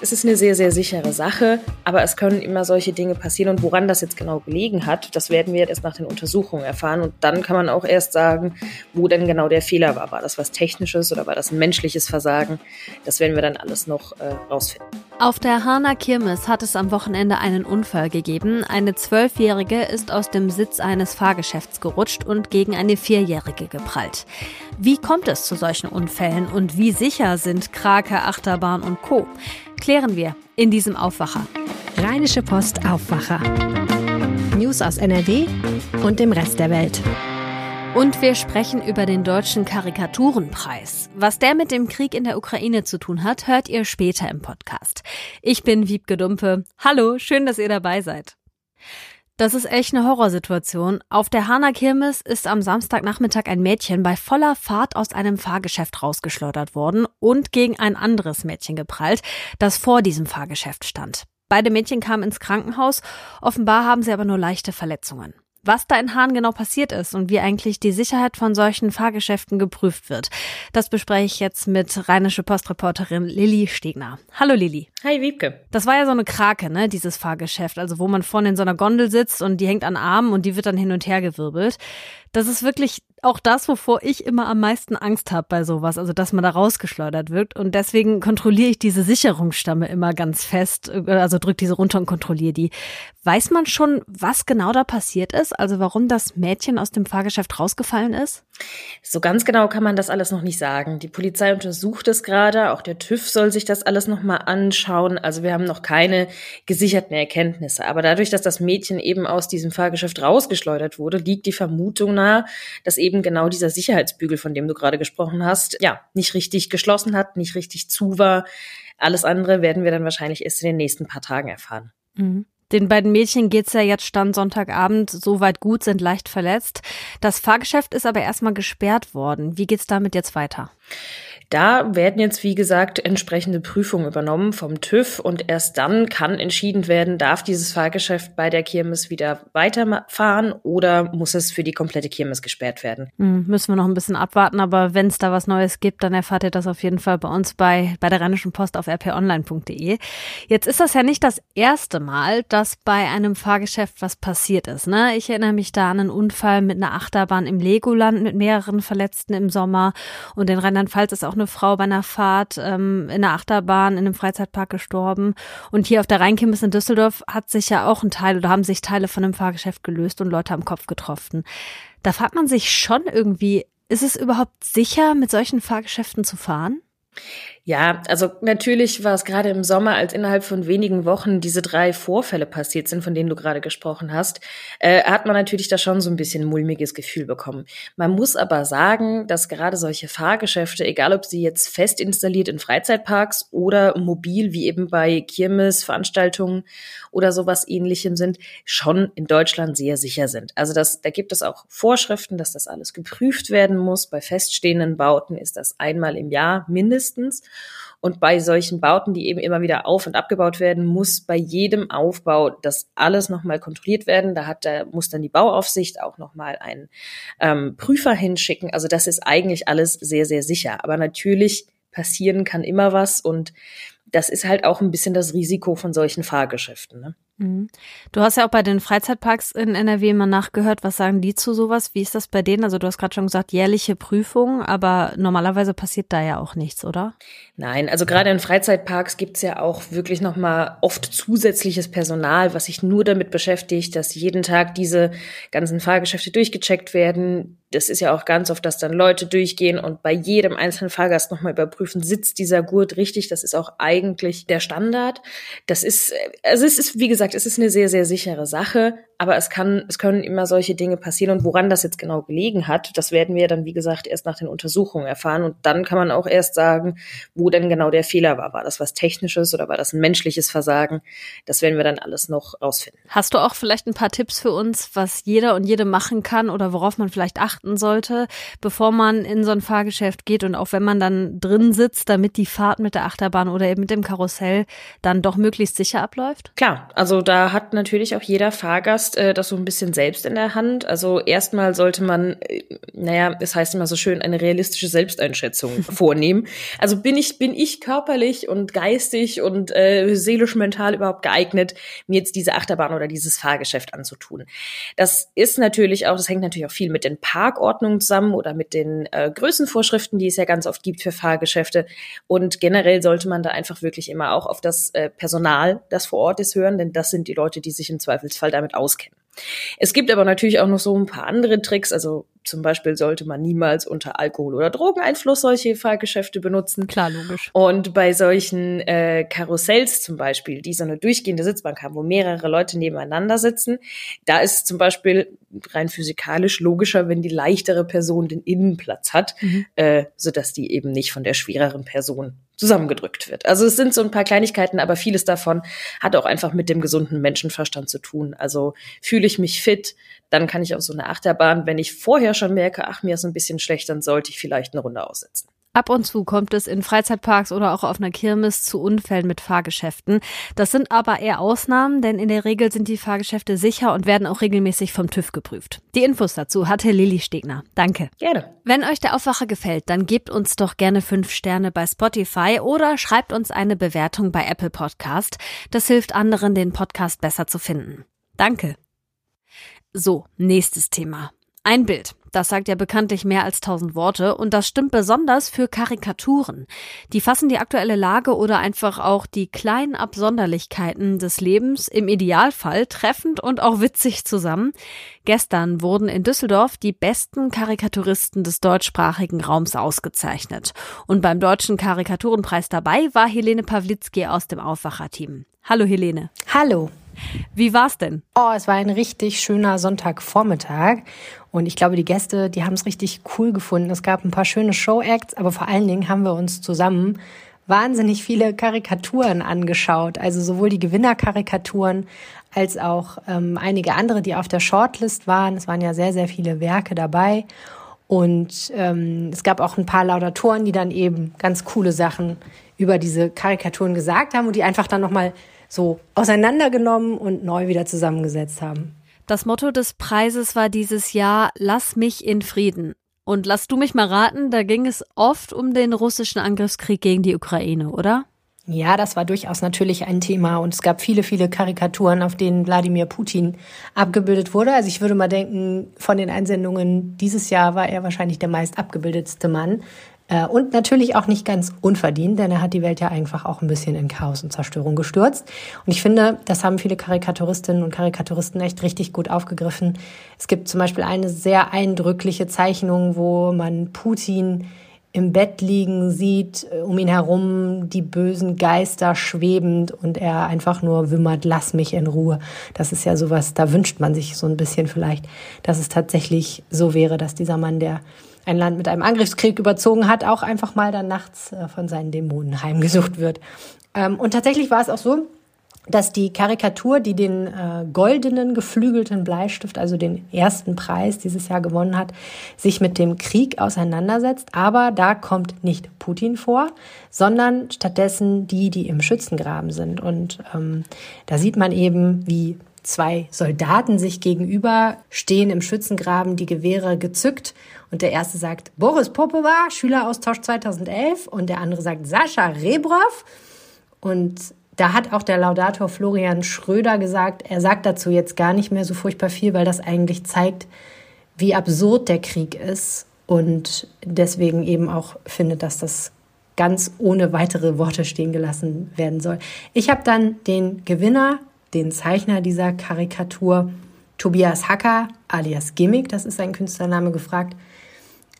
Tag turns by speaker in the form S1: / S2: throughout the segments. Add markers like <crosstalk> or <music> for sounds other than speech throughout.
S1: es ist eine sehr, sehr sichere Sache, aber es können immer solche Dinge passieren. Und woran das jetzt genau gelegen hat, das werden wir erst nach den Untersuchungen erfahren. Und dann kann man auch erst sagen, wo denn genau der Fehler war. War das was Technisches oder war das ein menschliches Versagen? Das werden wir dann alles noch äh, rausfinden.
S2: Auf der Hana Kirmes hat es am Wochenende einen Unfall gegeben. Eine Zwölfjährige ist aus dem Sitz eines Fahrgeschäfts gerutscht und gegen eine Vierjährige geprallt. Wie kommt es zu solchen Unfällen und wie sicher sind Krake, Achterbahn und Co.? Klären wir in diesem Aufwacher.
S3: Rheinische Post Aufwacher. News aus NRW und dem Rest der Welt.
S2: Und wir sprechen über den deutschen Karikaturenpreis. Was der mit dem Krieg in der Ukraine zu tun hat, hört ihr später im Podcast. Ich bin Wiebke Dumpe. Hallo, schön, dass ihr dabei seid. Das ist echt eine Horrorsituation. Auf der Hana Kirmes ist am Samstagnachmittag ein Mädchen bei voller Fahrt aus einem Fahrgeschäft rausgeschleudert worden und gegen ein anderes Mädchen geprallt, das vor diesem Fahrgeschäft stand. Beide Mädchen kamen ins Krankenhaus, offenbar haben sie aber nur leichte Verletzungen was da in Hahn genau passiert ist und wie eigentlich die Sicherheit von solchen Fahrgeschäften geprüft wird. Das bespreche ich jetzt mit rheinische Postreporterin Lilly Stegner. Hallo Lilly.
S1: Hi Wiebke.
S2: Das war ja so eine Krake, ne, dieses Fahrgeschäft, also wo man vorne in so einer Gondel sitzt und die hängt an Armen und die wird dann hin und her gewirbelt. Das ist wirklich auch das, wovor ich immer am meisten Angst habe bei sowas, also dass man da rausgeschleudert wird. Und deswegen kontrolliere ich diese Sicherungsstamme immer ganz fest, also drück diese runter und kontrolliere die. Weiß man schon, was genau da passiert ist? Also warum das Mädchen aus dem Fahrgeschäft rausgefallen ist?
S1: So ganz genau kann man das alles noch nicht sagen. Die Polizei untersucht es gerade, auch der TÜV soll sich das alles nochmal anschauen. Also wir haben noch keine gesicherten Erkenntnisse. Aber dadurch, dass das Mädchen eben aus diesem Fahrgeschäft rausgeschleudert wurde, liegt die Vermutung nahe, dass eben eben genau dieser Sicherheitsbügel, von dem du gerade gesprochen hast, ja, nicht richtig geschlossen hat, nicht richtig zu war. Alles andere werden wir dann wahrscheinlich erst in den nächsten paar Tagen erfahren.
S2: Mhm. Den beiden Mädchen geht's ja jetzt Stand Sonntagabend soweit gut, sind leicht verletzt. Das Fahrgeschäft ist aber erstmal gesperrt worden. Wie geht's damit jetzt weiter?
S1: Da werden jetzt, wie gesagt, entsprechende Prüfungen übernommen vom TÜV und erst dann kann entschieden werden, darf dieses Fahrgeschäft bei der Kirmes wieder weiterfahren oder muss es für die komplette Kirmes gesperrt werden.
S2: Hm, müssen wir noch ein bisschen abwarten, aber wenn es da was Neues gibt, dann erfahrt ihr das auf jeden Fall bei uns bei, bei der Rheinischen Post auf rponline.de. Jetzt ist das ja nicht das erste Mal, dass bei einem Fahrgeschäft was passiert ist. Ne? Ich erinnere mich da an einen Unfall mit einer Achterbahn im Legoland mit mehreren Verletzten im Sommer und in Rheinland-Pfalz ist auch eine Frau bei einer Fahrt ähm, in der Achterbahn in einem Freizeitpark gestorben. Und hier auf der Rheinkirmes in Düsseldorf hat sich ja auch ein Teil oder haben sich Teile von einem Fahrgeschäft gelöst und Leute am Kopf getroffen. Da fragt man sich schon irgendwie, ist es überhaupt sicher, mit solchen Fahrgeschäften zu fahren?
S1: Ja, also natürlich war es gerade im Sommer, als innerhalb von wenigen Wochen diese drei Vorfälle passiert sind, von denen du gerade gesprochen hast, äh, hat man natürlich da schon so ein bisschen mulmiges Gefühl bekommen. Man muss aber sagen, dass gerade solche Fahrgeschäfte, egal ob sie jetzt fest installiert in Freizeitparks oder mobil, wie eben bei Kirmes, Veranstaltungen oder sowas ähnlichem sind, schon in Deutschland sehr sicher sind. Also das, da gibt es auch Vorschriften, dass das alles geprüft werden muss. Bei feststehenden Bauten ist das einmal im Jahr mindestens. Und bei solchen Bauten, die eben immer wieder auf- und abgebaut werden, muss bei jedem Aufbau das alles nochmal kontrolliert werden. Da hat, da muss dann die Bauaufsicht auch nochmal einen ähm, Prüfer hinschicken. Also das ist eigentlich alles sehr, sehr sicher. Aber natürlich passieren kann immer was und das ist halt auch ein bisschen das Risiko von solchen Fahrgeschäften. Ne?
S2: Mhm. Du hast ja auch bei den Freizeitparks in NRW mal nachgehört. Was sagen die zu sowas? Wie ist das bei denen? Also du hast gerade schon gesagt, jährliche Prüfungen, aber normalerweise passiert da ja auch nichts, oder?
S1: Nein, also gerade in Freizeitparks gibt's ja auch wirklich nochmal oft zusätzliches Personal, was sich nur damit beschäftigt, dass jeden Tag diese ganzen Fahrgeschäfte durchgecheckt werden, das ist ja auch ganz oft, dass dann Leute durchgehen und bei jedem einzelnen Fahrgast nochmal überprüfen, sitzt dieser Gurt richtig? Das ist auch eigentlich der Standard. Das ist, also es ist, wie gesagt, es ist eine sehr, sehr sichere Sache, aber es kann, es können immer solche Dinge passieren und woran das jetzt genau gelegen hat, das werden wir dann, wie gesagt, erst nach den Untersuchungen erfahren und dann kann man auch erst sagen, wo denn genau der Fehler war. War das was Technisches oder war das ein menschliches Versagen? Das werden wir dann alles noch rausfinden.
S2: Hast du auch vielleicht ein paar Tipps für uns, was jeder und jede machen kann oder worauf man vielleicht achten beachten sollte, bevor man in so ein Fahrgeschäft geht und auch wenn man dann drin sitzt, damit die Fahrt mit der Achterbahn oder eben mit dem Karussell dann doch möglichst sicher abläuft?
S1: Klar, also da hat natürlich auch jeder Fahrgast äh, das so ein bisschen selbst in der Hand. Also erstmal sollte man, äh, naja, es heißt immer so schön, eine realistische Selbsteinschätzung <laughs> vornehmen. Also bin ich, bin ich körperlich und geistig und äh, seelisch mental überhaupt geeignet, mir jetzt diese Achterbahn oder dieses Fahrgeschäft anzutun? Das ist natürlich auch, das hängt natürlich auch viel mit den Parkordnungen zusammen oder mit den äh, Größenvorschriften, die es ja ganz oft gibt für Fahrgeschäfte. Und generell sollte man da einfach wirklich immer auch auf das äh, Personal, das vor Ort ist, hören, denn das sind die Leute, die sich im Zweifelsfall damit auskennen. Es gibt aber natürlich auch noch so ein paar andere Tricks. Also zum Beispiel sollte man niemals unter Alkohol- oder Drogeneinfluss solche Fahrgeschäfte benutzen.
S2: Klar, logisch.
S1: Und bei solchen äh, Karussells zum Beispiel, die so eine durchgehende Sitzbank haben, wo mehrere Leute nebeneinander sitzen, da ist zum Beispiel rein physikalisch logischer, wenn die leichtere Person den Innenplatz hat, mhm. äh, sodass die eben nicht von der schwereren Person zusammengedrückt wird. Also es sind so ein paar Kleinigkeiten, aber vieles davon hat auch einfach mit dem gesunden Menschenverstand zu tun. Also fühle ich mich fit, dann kann ich auf so eine Achterbahn, wenn ich vorher schon merke, ach, mir ist ein bisschen schlecht, dann sollte ich vielleicht eine Runde aussetzen.
S2: Ab und zu kommt es in Freizeitparks oder auch auf einer Kirmes zu Unfällen mit Fahrgeschäften. Das sind aber eher Ausnahmen, denn in der Regel sind die Fahrgeschäfte sicher und werden auch regelmäßig vom TÜV geprüft. Die Infos dazu hatte Lilly Stegner. Danke.
S1: Gerne.
S2: Wenn euch der Aufwacher gefällt, dann gebt uns doch gerne fünf Sterne bei Spotify oder schreibt uns eine Bewertung bei Apple Podcast. Das hilft anderen, den Podcast besser zu finden. Danke. So, nächstes Thema. Ein Bild. Das sagt ja bekanntlich mehr als tausend Worte und das stimmt besonders für Karikaturen. Die fassen die aktuelle Lage oder einfach auch die kleinen Absonderlichkeiten des Lebens im Idealfall treffend und auch witzig zusammen. Gestern wurden in Düsseldorf die besten Karikaturisten des deutschsprachigen Raums ausgezeichnet. Und beim Deutschen Karikaturenpreis dabei war Helene Pawlitzki aus dem Aufwacherteam. Hallo Helene.
S3: Hallo.
S2: Wie war's denn?
S3: Oh, es war ein richtig schöner Sonntagvormittag und ich glaube, die Gäste, die haben es richtig cool gefunden. Es gab ein paar schöne Show-Acts, aber vor allen Dingen haben wir uns zusammen wahnsinnig viele Karikaturen angeschaut. Also sowohl die Gewinnerkarikaturen als auch ähm, einige andere, die auf der Shortlist waren. Es waren ja sehr, sehr viele Werke dabei. Und ähm, es gab auch ein paar Laudatoren, die dann eben ganz coole Sachen über diese Karikaturen gesagt haben und die einfach dann nochmal so auseinandergenommen und neu wieder zusammengesetzt haben.
S2: Das Motto des Preises war dieses Jahr Lass mich in Frieden. Und lass du mich mal raten, da ging es oft um den russischen Angriffskrieg gegen die Ukraine, oder?
S3: Ja, das war durchaus natürlich ein Thema und es gab viele, viele Karikaturen, auf denen Wladimir Putin abgebildet wurde. Also ich würde mal denken, von den Einsendungen dieses Jahr war er wahrscheinlich der meist abgebildetste Mann. Äh, und natürlich auch nicht ganz unverdient, denn er hat die Welt ja einfach auch ein bisschen in Chaos und Zerstörung gestürzt. Und ich finde, das haben viele Karikaturistinnen und Karikaturisten echt richtig gut aufgegriffen. Es gibt zum Beispiel eine sehr eindrückliche Zeichnung, wo man Putin im Bett liegen sieht, äh, um ihn herum die bösen Geister schwebend und er einfach nur wimmert, lass mich in Ruhe. Das ist ja sowas, da wünscht man sich so ein bisschen vielleicht, dass es tatsächlich so wäre, dass dieser Mann, der ein Land mit einem Angriffskrieg überzogen hat, auch einfach mal dann nachts äh, von seinen Dämonen heimgesucht wird. Ähm, und tatsächlich war es auch so, dass die Karikatur, die den äh, goldenen geflügelten Bleistift, also den ersten Preis dieses Jahr gewonnen hat, sich mit dem Krieg auseinandersetzt. Aber da kommt nicht Putin vor, sondern stattdessen die, die im Schützengraben sind. Und ähm, da sieht man eben, wie zwei Soldaten sich gegenüber stehen im Schützengraben, die Gewehre gezückt und der erste sagt Boris Popova, Schüleraustausch 2011 und der andere sagt Sascha Rebrov und da hat auch der Laudator Florian Schröder gesagt, er sagt dazu jetzt gar nicht mehr so furchtbar viel, weil das eigentlich zeigt, wie absurd der Krieg ist und deswegen eben auch findet, dass das ganz ohne weitere Worte stehen gelassen werden soll. Ich habe dann den Gewinner, den Zeichner dieser Karikatur, Tobias Hacker alias Gimmick, das ist sein Künstlername, gefragt,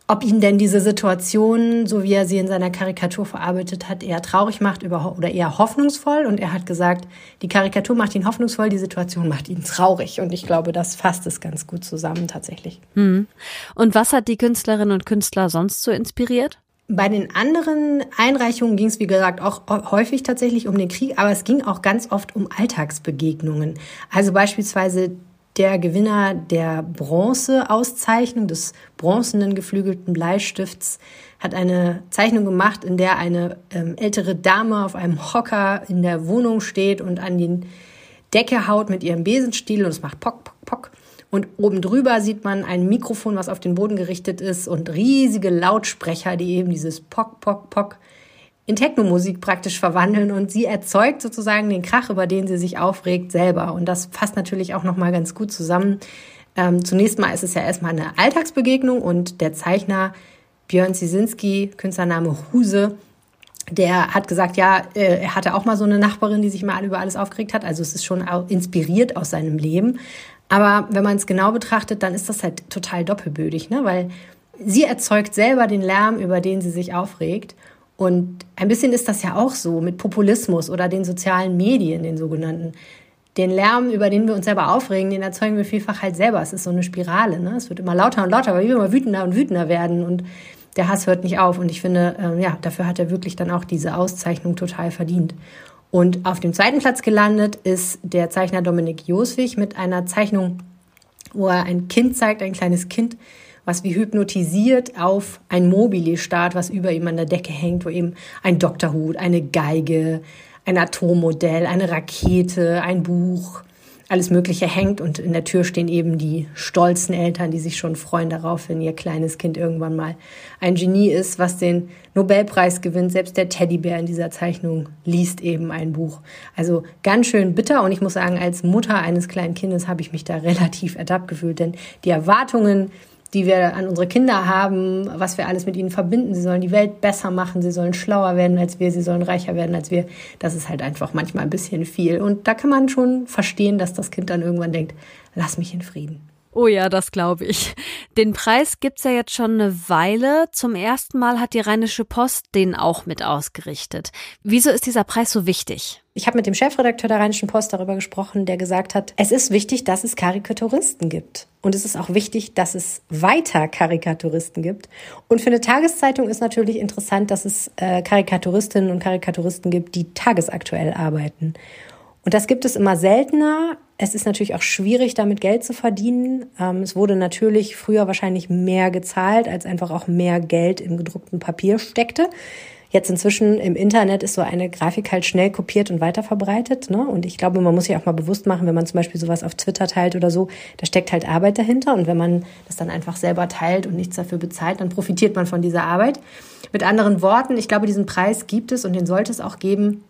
S3: ob ihn denn diese Situation, so wie er sie in seiner Karikatur verarbeitet hat, eher traurig macht oder eher hoffnungsvoll. Und er hat gesagt, die Karikatur macht ihn hoffnungsvoll, die Situation macht ihn traurig. Und ich glaube, das fasst es ganz gut zusammen tatsächlich.
S2: Hm. Und was hat die Künstlerinnen und Künstler sonst so inspiriert?
S3: Bei den anderen Einreichungen ging es, wie gesagt, auch häufig tatsächlich um den Krieg, aber es ging auch ganz oft um Alltagsbegegnungen. Also beispielsweise der Gewinner der Bronze-Auszeichnung des bronzenen geflügelten Bleistifts hat eine Zeichnung gemacht, in der eine ähm, ältere Dame auf einem Hocker in der Wohnung steht und an die Decke haut mit ihrem Besenstiel und es macht Pock, Pock, Pock. Und oben drüber sieht man ein Mikrofon, was auf den Boden gerichtet ist und riesige Lautsprecher, die eben dieses Pock, Pock, Pock in Technomusik praktisch verwandeln und sie erzeugt sozusagen den Krach, über den sie sich aufregt, selber. Und das fasst natürlich auch nochmal ganz gut zusammen. Ähm, zunächst mal ist es ja erstmal eine Alltagsbegegnung und der Zeichner Björn Ziesinski, Künstlername Huse, der hat gesagt, ja, äh, er hatte auch mal so eine Nachbarin, die sich mal über alles aufgeregt hat. Also es ist schon inspiriert aus seinem Leben. Aber wenn man es genau betrachtet, dann ist das halt total doppelbödig, ne? weil sie erzeugt selber den Lärm, über den sie sich aufregt. Und ein bisschen ist das ja auch so mit Populismus oder den sozialen Medien, den sogenannten. Den Lärm, über den wir uns selber aufregen, den erzeugen wir vielfach halt selber. Es ist so eine Spirale. Ne? Es wird immer lauter und lauter, weil wir immer wütender und wütender werden. Und der Hass hört nicht auf. Und ich finde, äh, ja, dafür hat er wirklich dann auch diese Auszeichnung total verdient. Und auf dem zweiten Platz gelandet ist der Zeichner Dominik Joswig mit einer Zeichnung, wo er ein Kind zeigt, ein kleines Kind, was wie hypnotisiert auf ein Mobile starrt, was über ihm an der Decke hängt, wo eben ein Doktorhut, eine Geige, ein Atommodell, eine Rakete, ein Buch, alles Mögliche hängt und in der Tür stehen eben die stolzen Eltern, die sich schon freuen darauf, wenn ihr kleines Kind irgendwann mal ein Genie ist, was den Nobelpreis gewinnt. Selbst der Teddybär in dieser Zeichnung liest eben ein Buch. Also ganz schön bitter und ich muss sagen, als Mutter eines kleinen Kindes habe ich mich da <laughs> relativ ertappt gefühlt, denn die Erwartungen, die wir an unsere Kinder haben, was wir alles mit ihnen verbinden. Sie sollen die Welt besser machen, sie sollen schlauer werden als wir, sie sollen reicher werden als wir. Das ist halt einfach manchmal ein bisschen viel. Und da kann man schon verstehen, dass das Kind dann irgendwann denkt, lass mich in Frieden.
S2: Oh ja, das glaube ich. Den Preis gibt's ja jetzt schon eine Weile. Zum ersten Mal hat die Rheinische Post den auch mit ausgerichtet. Wieso ist dieser Preis so wichtig?
S3: Ich habe mit dem Chefredakteur der Rheinischen Post darüber gesprochen, der gesagt hat, es ist wichtig, dass es Karikaturisten gibt. Und es ist auch wichtig, dass es weiter Karikaturisten gibt. Und für eine Tageszeitung ist natürlich interessant, dass es äh, Karikaturistinnen und Karikaturisten gibt, die tagesaktuell arbeiten. Und das gibt es immer seltener. Es ist natürlich auch schwierig, damit Geld zu verdienen. Ähm, es wurde natürlich früher wahrscheinlich mehr gezahlt, als einfach auch mehr Geld im gedruckten Papier steckte. Jetzt inzwischen im Internet ist so eine Grafik halt schnell kopiert und weiterverbreitet. Ne? Und ich glaube, man muss sich auch mal bewusst machen, wenn man zum Beispiel sowas auf Twitter teilt oder so, da steckt halt Arbeit dahinter. Und wenn man das dann einfach selber teilt und nichts dafür bezahlt, dann profitiert man von dieser Arbeit. Mit anderen Worten, ich glaube, diesen Preis gibt es und den sollte es auch geben,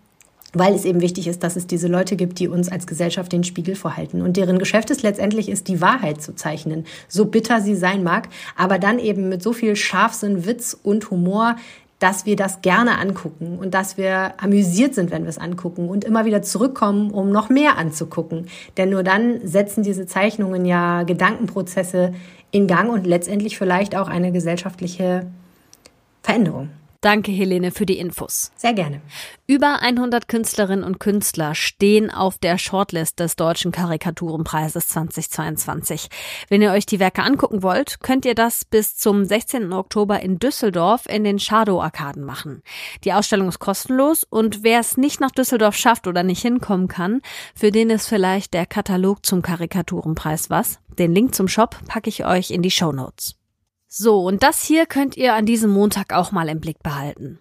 S3: weil es eben wichtig ist, dass es diese Leute gibt, die uns als Gesellschaft den Spiegel vorhalten und deren Geschäft es letztendlich ist, die Wahrheit zu zeichnen, so bitter sie sein mag, aber dann eben mit so viel Scharfsinn, Witz und Humor, dass wir das gerne angucken und dass wir amüsiert sind, wenn wir es angucken und immer wieder zurückkommen, um noch mehr anzugucken. Denn nur dann setzen diese Zeichnungen ja Gedankenprozesse in Gang und letztendlich vielleicht auch eine gesellschaftliche Veränderung.
S2: Danke, Helene, für die Infos.
S3: Sehr gerne.
S2: Über 100 Künstlerinnen und Künstler stehen auf der Shortlist des Deutschen Karikaturenpreises 2022. Wenn ihr euch die Werke angucken wollt, könnt ihr das bis zum 16. Oktober in Düsseldorf in den Shadow-Arkaden machen. Die Ausstellung ist kostenlos und wer es nicht nach Düsseldorf schafft oder nicht hinkommen kann, für den ist vielleicht der Katalog zum Karikaturenpreis was. Den Link zum Shop packe ich euch in die Show Notes. So, und das hier könnt ihr an diesem Montag auch mal im Blick behalten.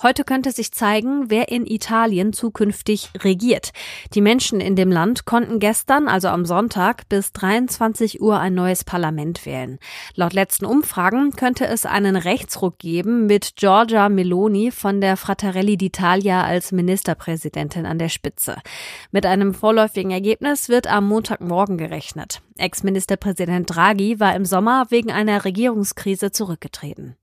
S2: Heute könnte sich zeigen, wer in Italien zukünftig regiert. Die Menschen in dem Land konnten gestern, also am Sonntag, bis 23 Uhr ein neues Parlament wählen. Laut letzten Umfragen könnte es einen Rechtsruck geben mit Giorgia Meloni von der Frattarelli d'Italia als Ministerpräsidentin an der Spitze. Mit einem vorläufigen Ergebnis wird am Montagmorgen gerechnet. Ex-Ministerpräsident Draghi war im Sommer wegen einer Regierungskrise zurückgetreten.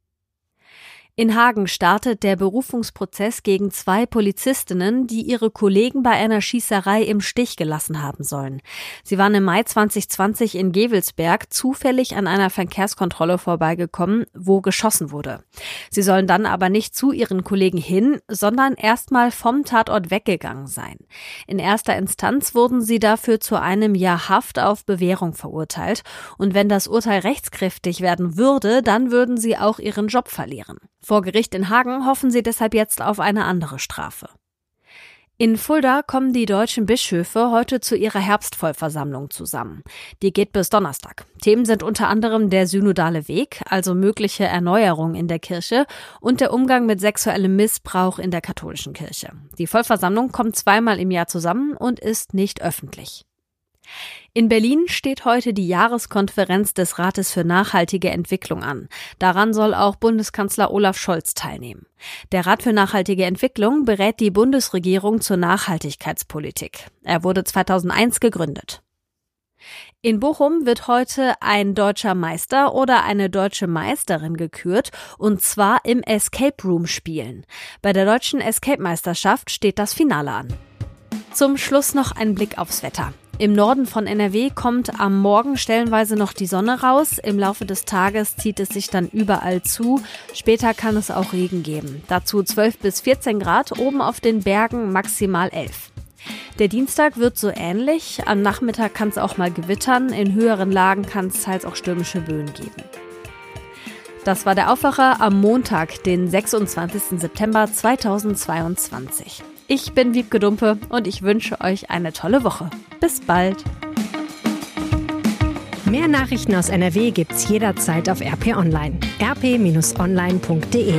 S2: In Hagen startet der Berufungsprozess gegen zwei Polizistinnen, die ihre Kollegen bei einer Schießerei im Stich gelassen haben sollen. Sie waren im Mai 2020 in Gewelsberg zufällig an einer Verkehrskontrolle vorbeigekommen, wo geschossen wurde. Sie sollen dann aber nicht zu ihren Kollegen hin, sondern erstmal vom Tatort weggegangen sein. In erster Instanz wurden sie dafür zu einem Jahr Haft auf Bewährung verurteilt. Und wenn das Urteil rechtskräftig werden würde, dann würden sie auch ihren Job verlieren. Vor Gericht in Hagen hoffen sie deshalb jetzt auf eine andere Strafe. In Fulda kommen die deutschen Bischöfe heute zu ihrer Herbstvollversammlung zusammen. Die geht bis Donnerstag. Themen sind unter anderem der synodale Weg, also mögliche Erneuerung in der Kirche und der Umgang mit sexuellem Missbrauch in der katholischen Kirche. Die Vollversammlung kommt zweimal im Jahr zusammen und ist nicht öffentlich. In Berlin steht heute die Jahreskonferenz des Rates für nachhaltige Entwicklung an. Daran soll auch Bundeskanzler Olaf Scholz teilnehmen. Der Rat für nachhaltige Entwicklung berät die Bundesregierung zur Nachhaltigkeitspolitik. Er wurde 2001 gegründet. In Bochum wird heute ein deutscher Meister oder eine deutsche Meisterin gekürt, und zwar im Escape Room Spielen. Bei der deutschen Escape Meisterschaft steht das Finale an. Zum Schluss noch ein Blick aufs Wetter. Im Norden von NRW kommt am Morgen stellenweise noch die Sonne raus. Im Laufe des Tages zieht es sich dann überall zu. Später kann es auch Regen geben. Dazu 12 bis 14 Grad, oben auf den Bergen maximal 11. Der Dienstag wird so ähnlich. Am Nachmittag kann es auch mal gewittern. In höheren Lagen kann es teils auch stürmische Böen geben. Das war der Aufwacher am Montag, den 26. September 2022. Ich bin Wiebke Dumpe und ich wünsche euch eine tolle Woche. Bis bald.
S3: Mehr Nachrichten aus NRW gibt's jederzeit auf RP Online. rp-online.de